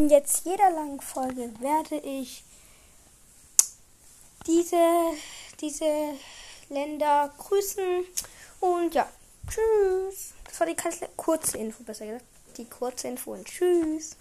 in jetzt jeder langen Folge werde ich diese, diese Länder grüßen. Und ja, tschüss. Das war die kurze Info, besser gesagt. Die kurze Info und tschüss.